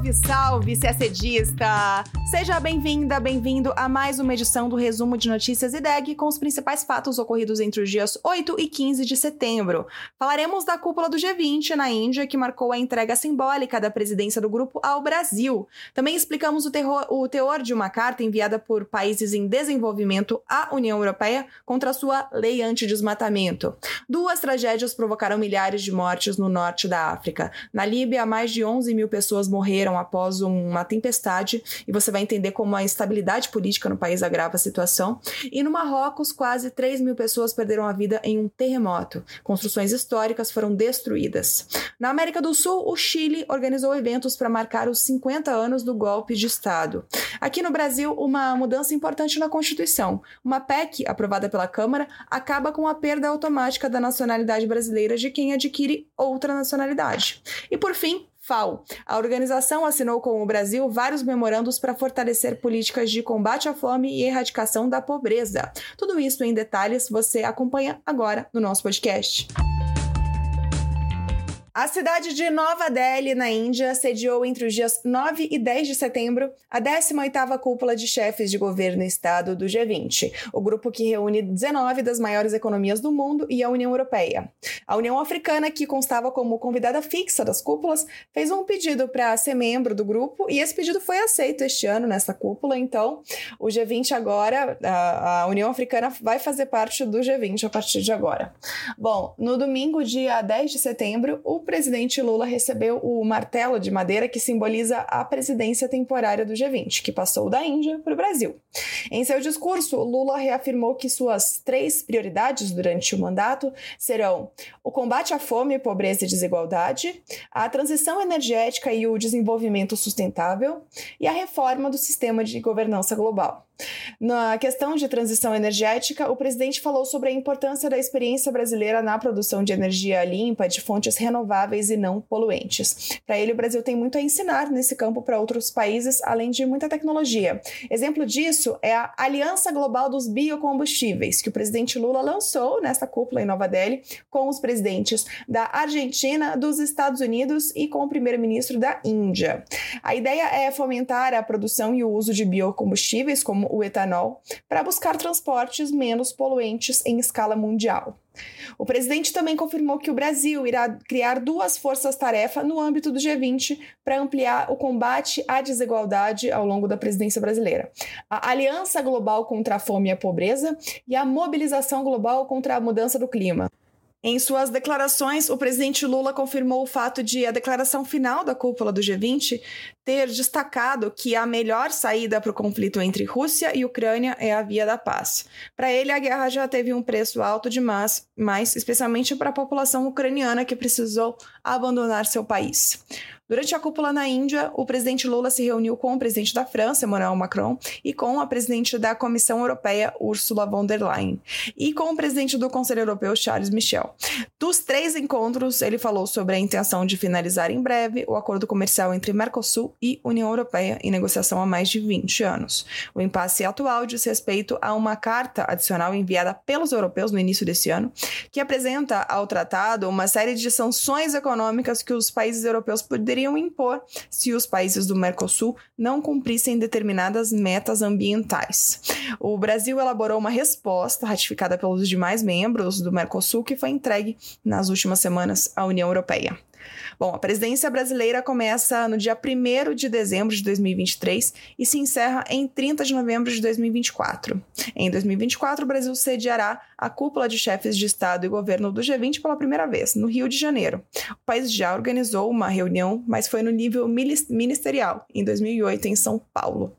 Salve, salve, CSDista! Seja bem-vinda, bem-vindo a mais uma edição do Resumo de Notícias IDEG com os principais fatos ocorridos entre os dias 8 e 15 de setembro. Falaremos da cúpula do G20 na Índia, que marcou a entrega simbólica da presidência do grupo ao Brasil. Também explicamos o, terror, o teor de uma carta enviada por países em desenvolvimento à União Europeia contra sua lei antidesmatamento. Duas tragédias provocaram milhares de mortes no norte da África. Na Líbia, mais de 11 mil pessoas morreram após uma tempestade, e você vai entender como a instabilidade política no país agrava a situação. E no Marrocos, quase 3 mil pessoas perderam a vida em um terremoto. Construções históricas foram destruídas. Na América do Sul, o Chile organizou eventos para marcar os 50 anos do golpe de Estado. Aqui no Brasil, uma mudança importante na Constituição. Uma PEC, aprovada pela Câmara, acaba com a perda automática da nacionalidade brasileira de quem adquire outra nacionalidade. E por fim, FAO. A organização assinou com o Brasil vários memorandos para fortalecer políticas de combate à fome e erradicação da pobreza. Tudo isso em detalhes você acompanha agora no nosso podcast. A cidade de Nova Delhi, na Índia, sediou entre os dias 9 e 10 de setembro a 18ª cúpula de chefes de governo e Estado do G20, o grupo que reúne 19 das maiores economias do mundo e a União Europeia. A União Africana, que constava como convidada fixa das cúpulas, fez um pedido para ser membro do grupo e esse pedido foi aceito este ano nessa cúpula, então o G20 agora, a, União Africana vai fazer parte do G20 a partir de agora. Bom, no domingo, dia 10 de setembro, o o presidente Lula recebeu o martelo de madeira que simboliza a presidência temporária do G20, que passou da Índia para o Brasil. Em seu discurso, Lula reafirmou que suas três prioridades durante o mandato serão o combate à fome, pobreza e desigualdade, a transição energética e o desenvolvimento sustentável e a reforma do sistema de governança global. Na questão de transição energética, o presidente falou sobre a importância da experiência brasileira na produção de energia limpa de fontes renováveis e não poluentes. Para ele, o Brasil tem muito a ensinar nesse campo para outros países, além de muita tecnologia. Exemplo disso é a Aliança Global dos Biocombustíveis, que o presidente Lula lançou nesta cúpula em Nova Delhi com os presidentes da Argentina, dos Estados Unidos e com o primeiro-ministro da Índia. A ideia é fomentar a produção e o uso de biocombustíveis como o etanol, para buscar transportes menos poluentes em escala mundial. O presidente também confirmou que o Brasil irá criar duas forças-tarefa no âmbito do G20 para ampliar o combate à desigualdade ao longo da presidência brasileira. A Aliança Global contra a Fome e a Pobreza e a Mobilização Global contra a Mudança do Clima. Em suas declarações, o presidente Lula confirmou o fato de a declaração final da cúpula do G20 ter destacado que a melhor saída para o conflito entre Rússia e Ucrânia é a via da paz. Para ele, a guerra já teve um preço alto demais, mas especialmente para a população ucraniana que precisou abandonar seu país. Durante a cúpula na Índia, o presidente Lula se reuniu com o presidente da França, Emmanuel Macron, e com a presidente da Comissão Europeia, Ursula von der Leyen, e com o presidente do Conselho Europeu, Charles Michel. Dos três encontros, ele falou sobre a intenção de finalizar em breve o acordo comercial entre Mercosul e União Europeia, em negociação há mais de 20 anos. O impasse atual diz respeito a uma carta adicional enviada pelos europeus no início desse ano, que apresenta ao tratado uma série de sanções econômicas que os países europeus poderiam impor se os países do Mercosul não cumprissem determinadas metas ambientais. O Brasil elaborou uma resposta ratificada pelos demais membros do Mercosul que foi entregue nas últimas semanas à União Europeia. Bom, a presidência brasileira começa no dia 1 de dezembro de 2023 e se encerra em 30 de novembro de 2024. Em 2024, o Brasil sediará a cúpula de chefes de Estado e governo do G20 pela primeira vez, no Rio de Janeiro. O país já organizou uma reunião, mas foi no nível ministerial, em 2008, em São Paulo.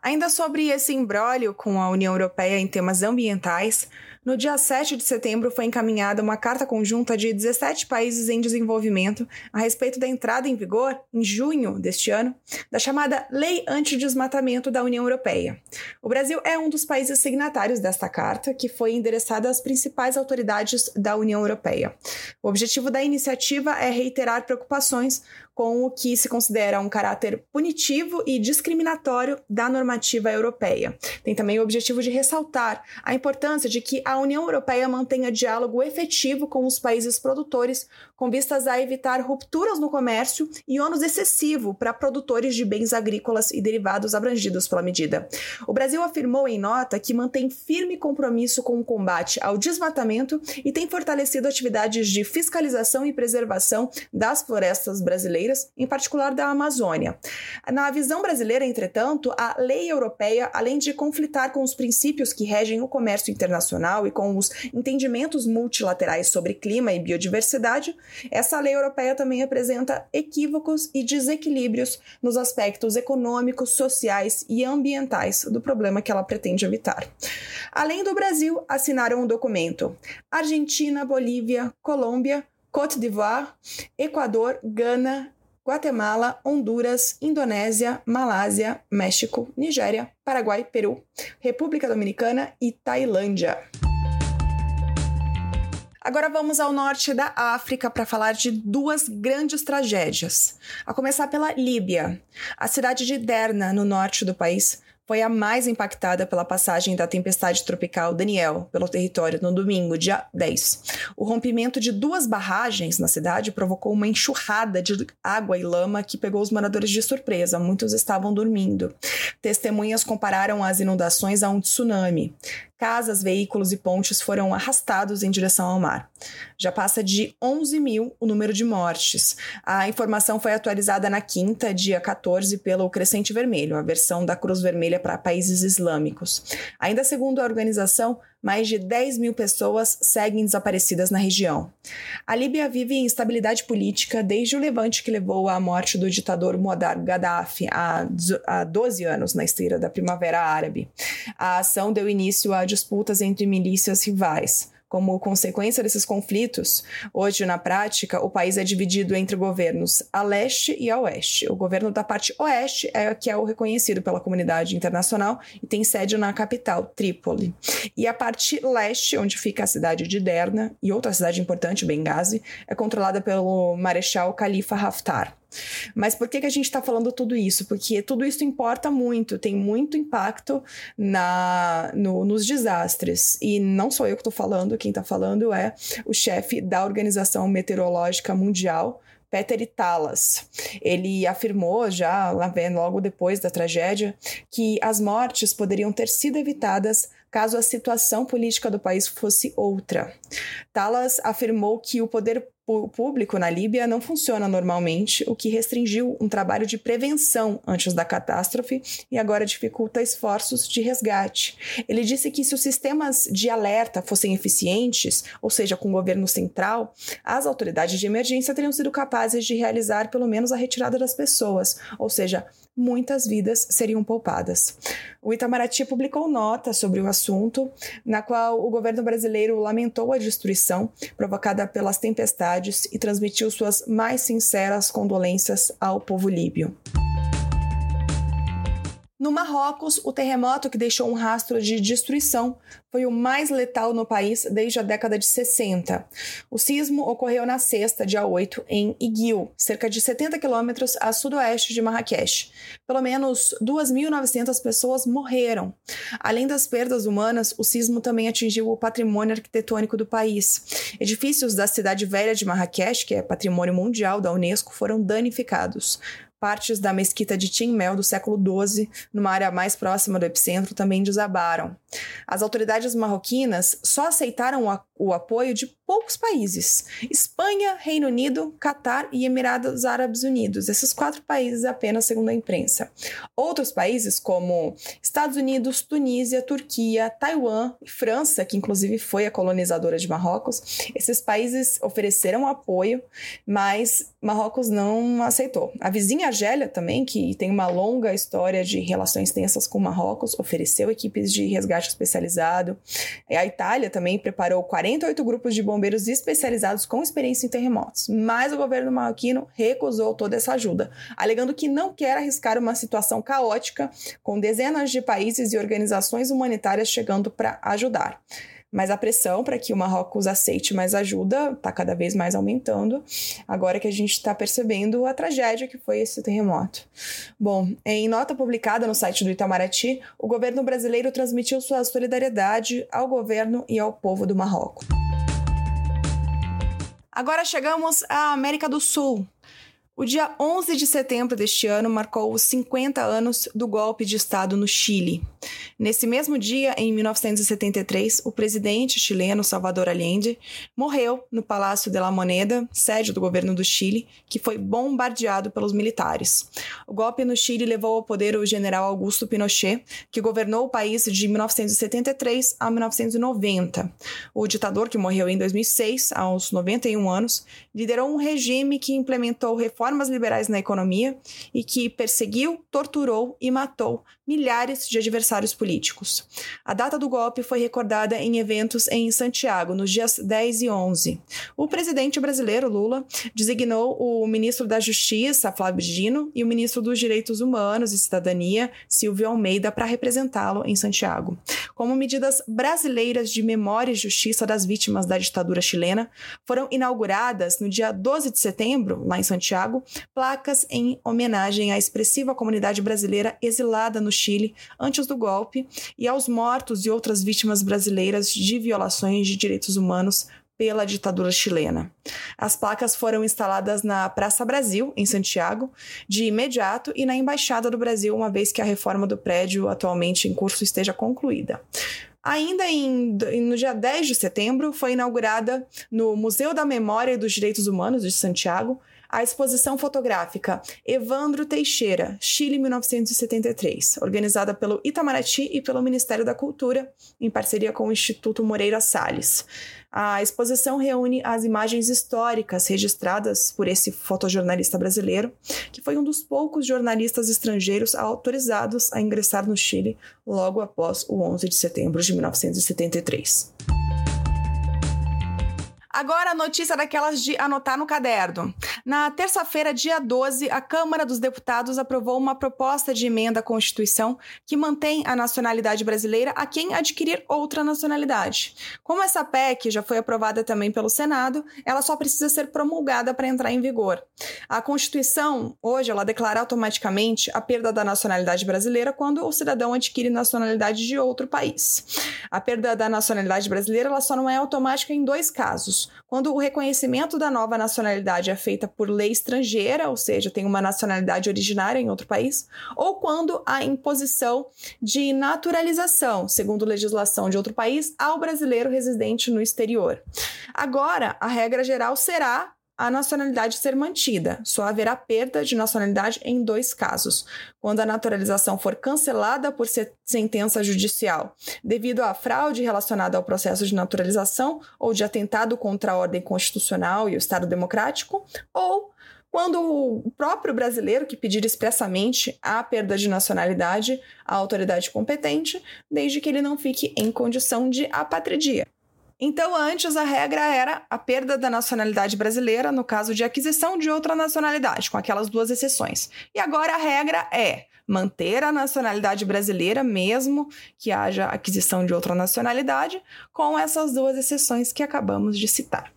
Ainda sobre esse imbróglio com a União Europeia em temas ambientais, no dia 7 de setembro foi encaminhada uma carta conjunta de 17 países em desenvolvimento a respeito da entrada em vigor, em junho deste ano, da chamada Lei Antidesmatamento da União Europeia. O Brasil é um dos países signatários desta carta, que foi endereçada às principais autoridades da União Europeia. O objetivo da iniciativa é reiterar preocupações com o que se considera um caráter punitivo e discriminatório da normativa europeia. Tem também o objetivo de ressaltar a importância de que a União Europeia mantenha diálogo efetivo com os países produtores com vistas a evitar rupturas no comércio e ônus excessivo para produtores de bens agrícolas e derivados abrangidos pela medida. O Brasil afirmou em nota que mantém firme compromisso com o combate ao desmatamento e tem fortalecido atividades de fiscalização e preservação das florestas brasileiras, em particular da Amazônia. Na visão brasileira, entretanto, a lei europeia, além de conflitar com os princípios que regem o comércio internacional e com os entendimentos multilaterais sobre clima e biodiversidade, essa lei europeia também apresenta equívocos e desequilíbrios nos aspectos econômicos, sociais e ambientais do problema que ela pretende evitar. Além do Brasil, assinaram o um documento Argentina, Bolívia, Colômbia, Côte d'Ivoire, Equador, Gana, Guatemala, Honduras, Indonésia, Malásia, México, Nigéria, Paraguai, Peru, República Dominicana e Tailândia. Agora vamos ao norte da África para falar de duas grandes tragédias. A começar pela Líbia. A cidade de Derna, no norte do país, foi a mais impactada pela passagem da tempestade tropical Daniel pelo território no domingo, dia 10. O rompimento de duas barragens na cidade provocou uma enxurrada de água e lama que pegou os moradores de surpresa. Muitos estavam dormindo. Testemunhas compararam as inundações a um tsunami. Casas, veículos e pontes foram arrastados em direção ao mar. Já passa de 11 mil o número de mortes. A informação foi atualizada na quinta, dia 14, pelo Crescente Vermelho, a versão da Cruz Vermelha para países islâmicos. Ainda segundo a organização, mais de 10 mil pessoas seguem desaparecidas na região. A Líbia vive em instabilidade política desde o levante que levou à morte do ditador Muammar Gaddafi há 12 anos, na esteira da Primavera Árabe. A ação deu início a disputas entre milícias rivais. Como consequência desses conflitos, hoje, na prática, o país é dividido entre governos a leste e a oeste. O governo da parte oeste é que é o reconhecido pela comunidade internacional e tem sede na capital, Trípoli. E a parte leste, onde fica a cidade de Derna e outra cidade importante, Benghazi, é controlada pelo marechal Khalifa Haftar. Mas por que, que a gente está falando tudo isso? Porque tudo isso importa muito, tem muito impacto na, no, nos desastres. E não sou eu que estou falando, quem está falando é o chefe da Organização Meteorológica Mundial, Peter Italas. Ele afirmou já logo depois da tragédia que as mortes poderiam ter sido evitadas caso a situação política do país fosse outra. Talas afirmou que o poder público na Líbia não funciona normalmente, o que restringiu um trabalho de prevenção antes da catástrofe e agora dificulta esforços de resgate. Ele disse que se os sistemas de alerta fossem eficientes, ou seja, com o governo central, as autoridades de emergência teriam sido capazes de realizar pelo menos a retirada das pessoas, ou seja, muitas vidas seriam poupadas. O Itamaraty publicou nota sobre o assunto, na qual o governo brasileiro lamentou a destruição provocada pelas tempestades e transmitiu suas mais sinceras condolências ao povo líbio. No Marrocos, o terremoto que deixou um rastro de destruição foi o mais letal no país desde a década de 60. O sismo ocorreu na sexta, dia 8, em Iguil, cerca de 70 quilômetros a sudoeste de Marrakech. Pelo menos 2.900 pessoas morreram. Além das perdas humanas, o sismo também atingiu o patrimônio arquitetônico do país. Edifícios da cidade velha de Marrakech, que é patrimônio mundial da Unesco, foram danificados. Partes da mesquita de Tinmel do século XII, numa área mais próxima do epicentro, também desabaram. As autoridades marroquinas só aceitaram o apoio de poucos países: Espanha, Reino Unido, Catar e Emirados Árabes Unidos. Esses quatro países apenas, segundo a imprensa. Outros países, como Estados Unidos, Tunísia, Turquia, Taiwan e França, que inclusive foi a colonizadora de Marrocos, esses países ofereceram apoio, mas Marrocos não aceitou. A vizinha Argélia também, que tem uma longa história de relações tensas com Marrocos, ofereceu equipes de resgate especializado. A Itália também preparou 48 grupos de bombeiros especializados com experiência em terremotos, mas o governo marroquino recusou toda essa ajuda, alegando que não quer arriscar uma situação caótica com dezenas de países e organizações humanitárias chegando para ajudar. Mas a pressão para que o Marrocos aceite mais ajuda está cada vez mais aumentando, agora que a gente está percebendo a tragédia que foi esse terremoto. Bom, em nota publicada no site do Itamaraty, o governo brasileiro transmitiu sua solidariedade ao governo e ao povo do Marrocos. Agora chegamos à América do Sul. O dia 11 de setembro deste ano marcou os 50 anos do golpe de Estado no Chile. Nesse mesmo dia, em 1973, o presidente chileno Salvador Allende morreu no Palácio de la Moneda, sede do governo do Chile, que foi bombardeado pelos militares. O golpe no Chile levou ao poder o general Augusto Pinochet, que governou o país de 1973 a 1990. O ditador, que morreu em 2006, aos 91 anos, liderou um regime que implementou reformas reformas liberais na economia e que perseguiu, torturou e matou milhares de adversários políticos. A data do golpe foi recordada em eventos em Santiago, nos dias 10 e 11. O presidente brasileiro, Lula, designou o ministro da Justiça, Flávio Dino, e o ministro dos Direitos Humanos e Cidadania, Silvio Almeida, para representá-lo em Santiago. Como medidas brasileiras de memória e justiça das vítimas da ditadura chilena, foram inauguradas no dia 12 de setembro, lá em Santiago, Santiago placas em homenagem à expressiva comunidade brasileira exilada no Chile antes do golpe e aos mortos e outras vítimas brasileiras de violações de direitos humanos pela ditadura chilena. As placas foram instaladas na Praça Brasil, em Santiago, de imediato e na Embaixada do Brasil, uma vez que a reforma do prédio atualmente em curso esteja concluída. Ainda em, no dia 10 de setembro, foi inaugurada no Museu da Memória e dos Direitos Humanos de Santiago a exposição fotográfica Evandro Teixeira, Chile 1973, organizada pelo Itamaraty e pelo Ministério da Cultura, em parceria com o Instituto Moreira Salles. A exposição reúne as imagens históricas registradas por esse fotojornalista brasileiro, que foi um dos poucos jornalistas estrangeiros autorizados a ingressar no Chile logo após o 11 de setembro de 1973. Agora a notícia daquelas de anotar no caderno. Na terça-feira, dia 12, a Câmara dos Deputados aprovou uma proposta de emenda à Constituição que mantém a nacionalidade brasileira a quem adquirir outra nacionalidade. Como essa PEC já foi aprovada também pelo Senado, ela só precisa ser promulgada para entrar em vigor. A Constituição, hoje, ela declara automaticamente a perda da nacionalidade brasileira quando o cidadão adquire nacionalidade de outro país. A perda da nacionalidade brasileira ela só não é automática em dois casos quando o reconhecimento da nova nacionalidade é feita por lei estrangeira, ou seja, tem uma nacionalidade originária em outro país, ou quando a imposição de naturalização, segundo legislação de outro país, ao brasileiro residente no exterior. Agora, a regra geral será a nacionalidade ser mantida. Só haverá perda de nacionalidade em dois casos: quando a naturalização for cancelada por sentença judicial devido à fraude relacionada ao processo de naturalização ou de atentado contra a ordem constitucional e o Estado democrático, ou quando o próprio brasileiro que pedir expressamente a perda de nacionalidade à autoridade competente, desde que ele não fique em condição de apatridia. Então, antes a regra era a perda da nacionalidade brasileira no caso de aquisição de outra nacionalidade, com aquelas duas exceções. E agora a regra é manter a nacionalidade brasileira, mesmo que haja aquisição de outra nacionalidade, com essas duas exceções que acabamos de citar.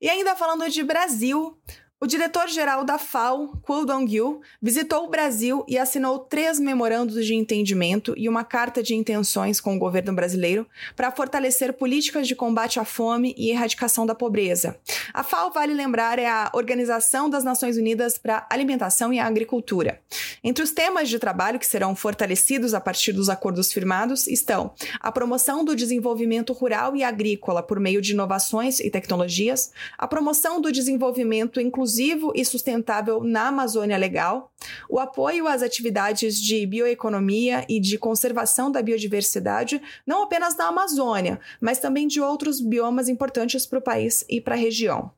E ainda falando de Brasil, o diretor-geral da FAO, Kuo Dong-gyu, visitou o Brasil e assinou três memorandos de entendimento e uma carta de intenções com o governo brasileiro para fortalecer políticas de combate à fome e erradicação da pobreza. A FAO, vale lembrar, é a Organização das Nações Unidas para Alimentação e Agricultura. Entre os temas de trabalho que serão fortalecidos a partir dos acordos firmados estão a promoção do desenvolvimento rural e agrícola por meio de inovações e tecnologias, a promoção do desenvolvimento inclusivo inclusivo e sustentável na Amazônia Legal, o apoio às atividades de bioeconomia e de conservação da biodiversidade, não apenas na Amazônia, mas também de outros biomas importantes para o país e para a região.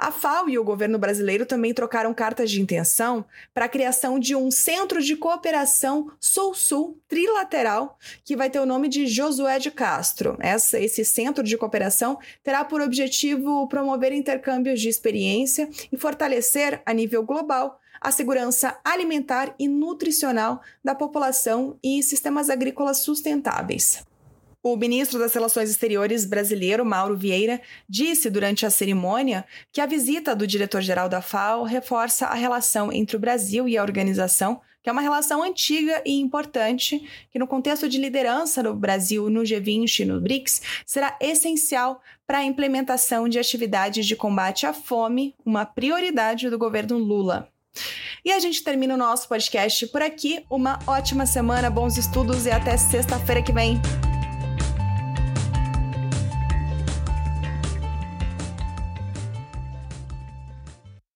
A FAO e o governo brasileiro também trocaram cartas de intenção para a criação de um centro de cooperação Sul-Sul trilateral que vai ter o nome de Josué de Castro. Essa, esse centro de cooperação terá por objetivo promover intercâmbios de experiência e fortalecer, a nível global, a segurança alimentar e nutricional da população e sistemas agrícolas sustentáveis. O ministro das Relações Exteriores brasileiro, Mauro Vieira, disse durante a cerimônia que a visita do diretor-geral da FAO reforça a relação entre o Brasil e a organização que é uma relação antiga e importante, que no contexto de liderança no Brasil, no G20 e no BRICS, será essencial para a implementação de atividades de combate à fome, uma prioridade do governo Lula. E a gente termina o nosso podcast por aqui. Uma ótima semana, bons estudos e até sexta-feira que vem.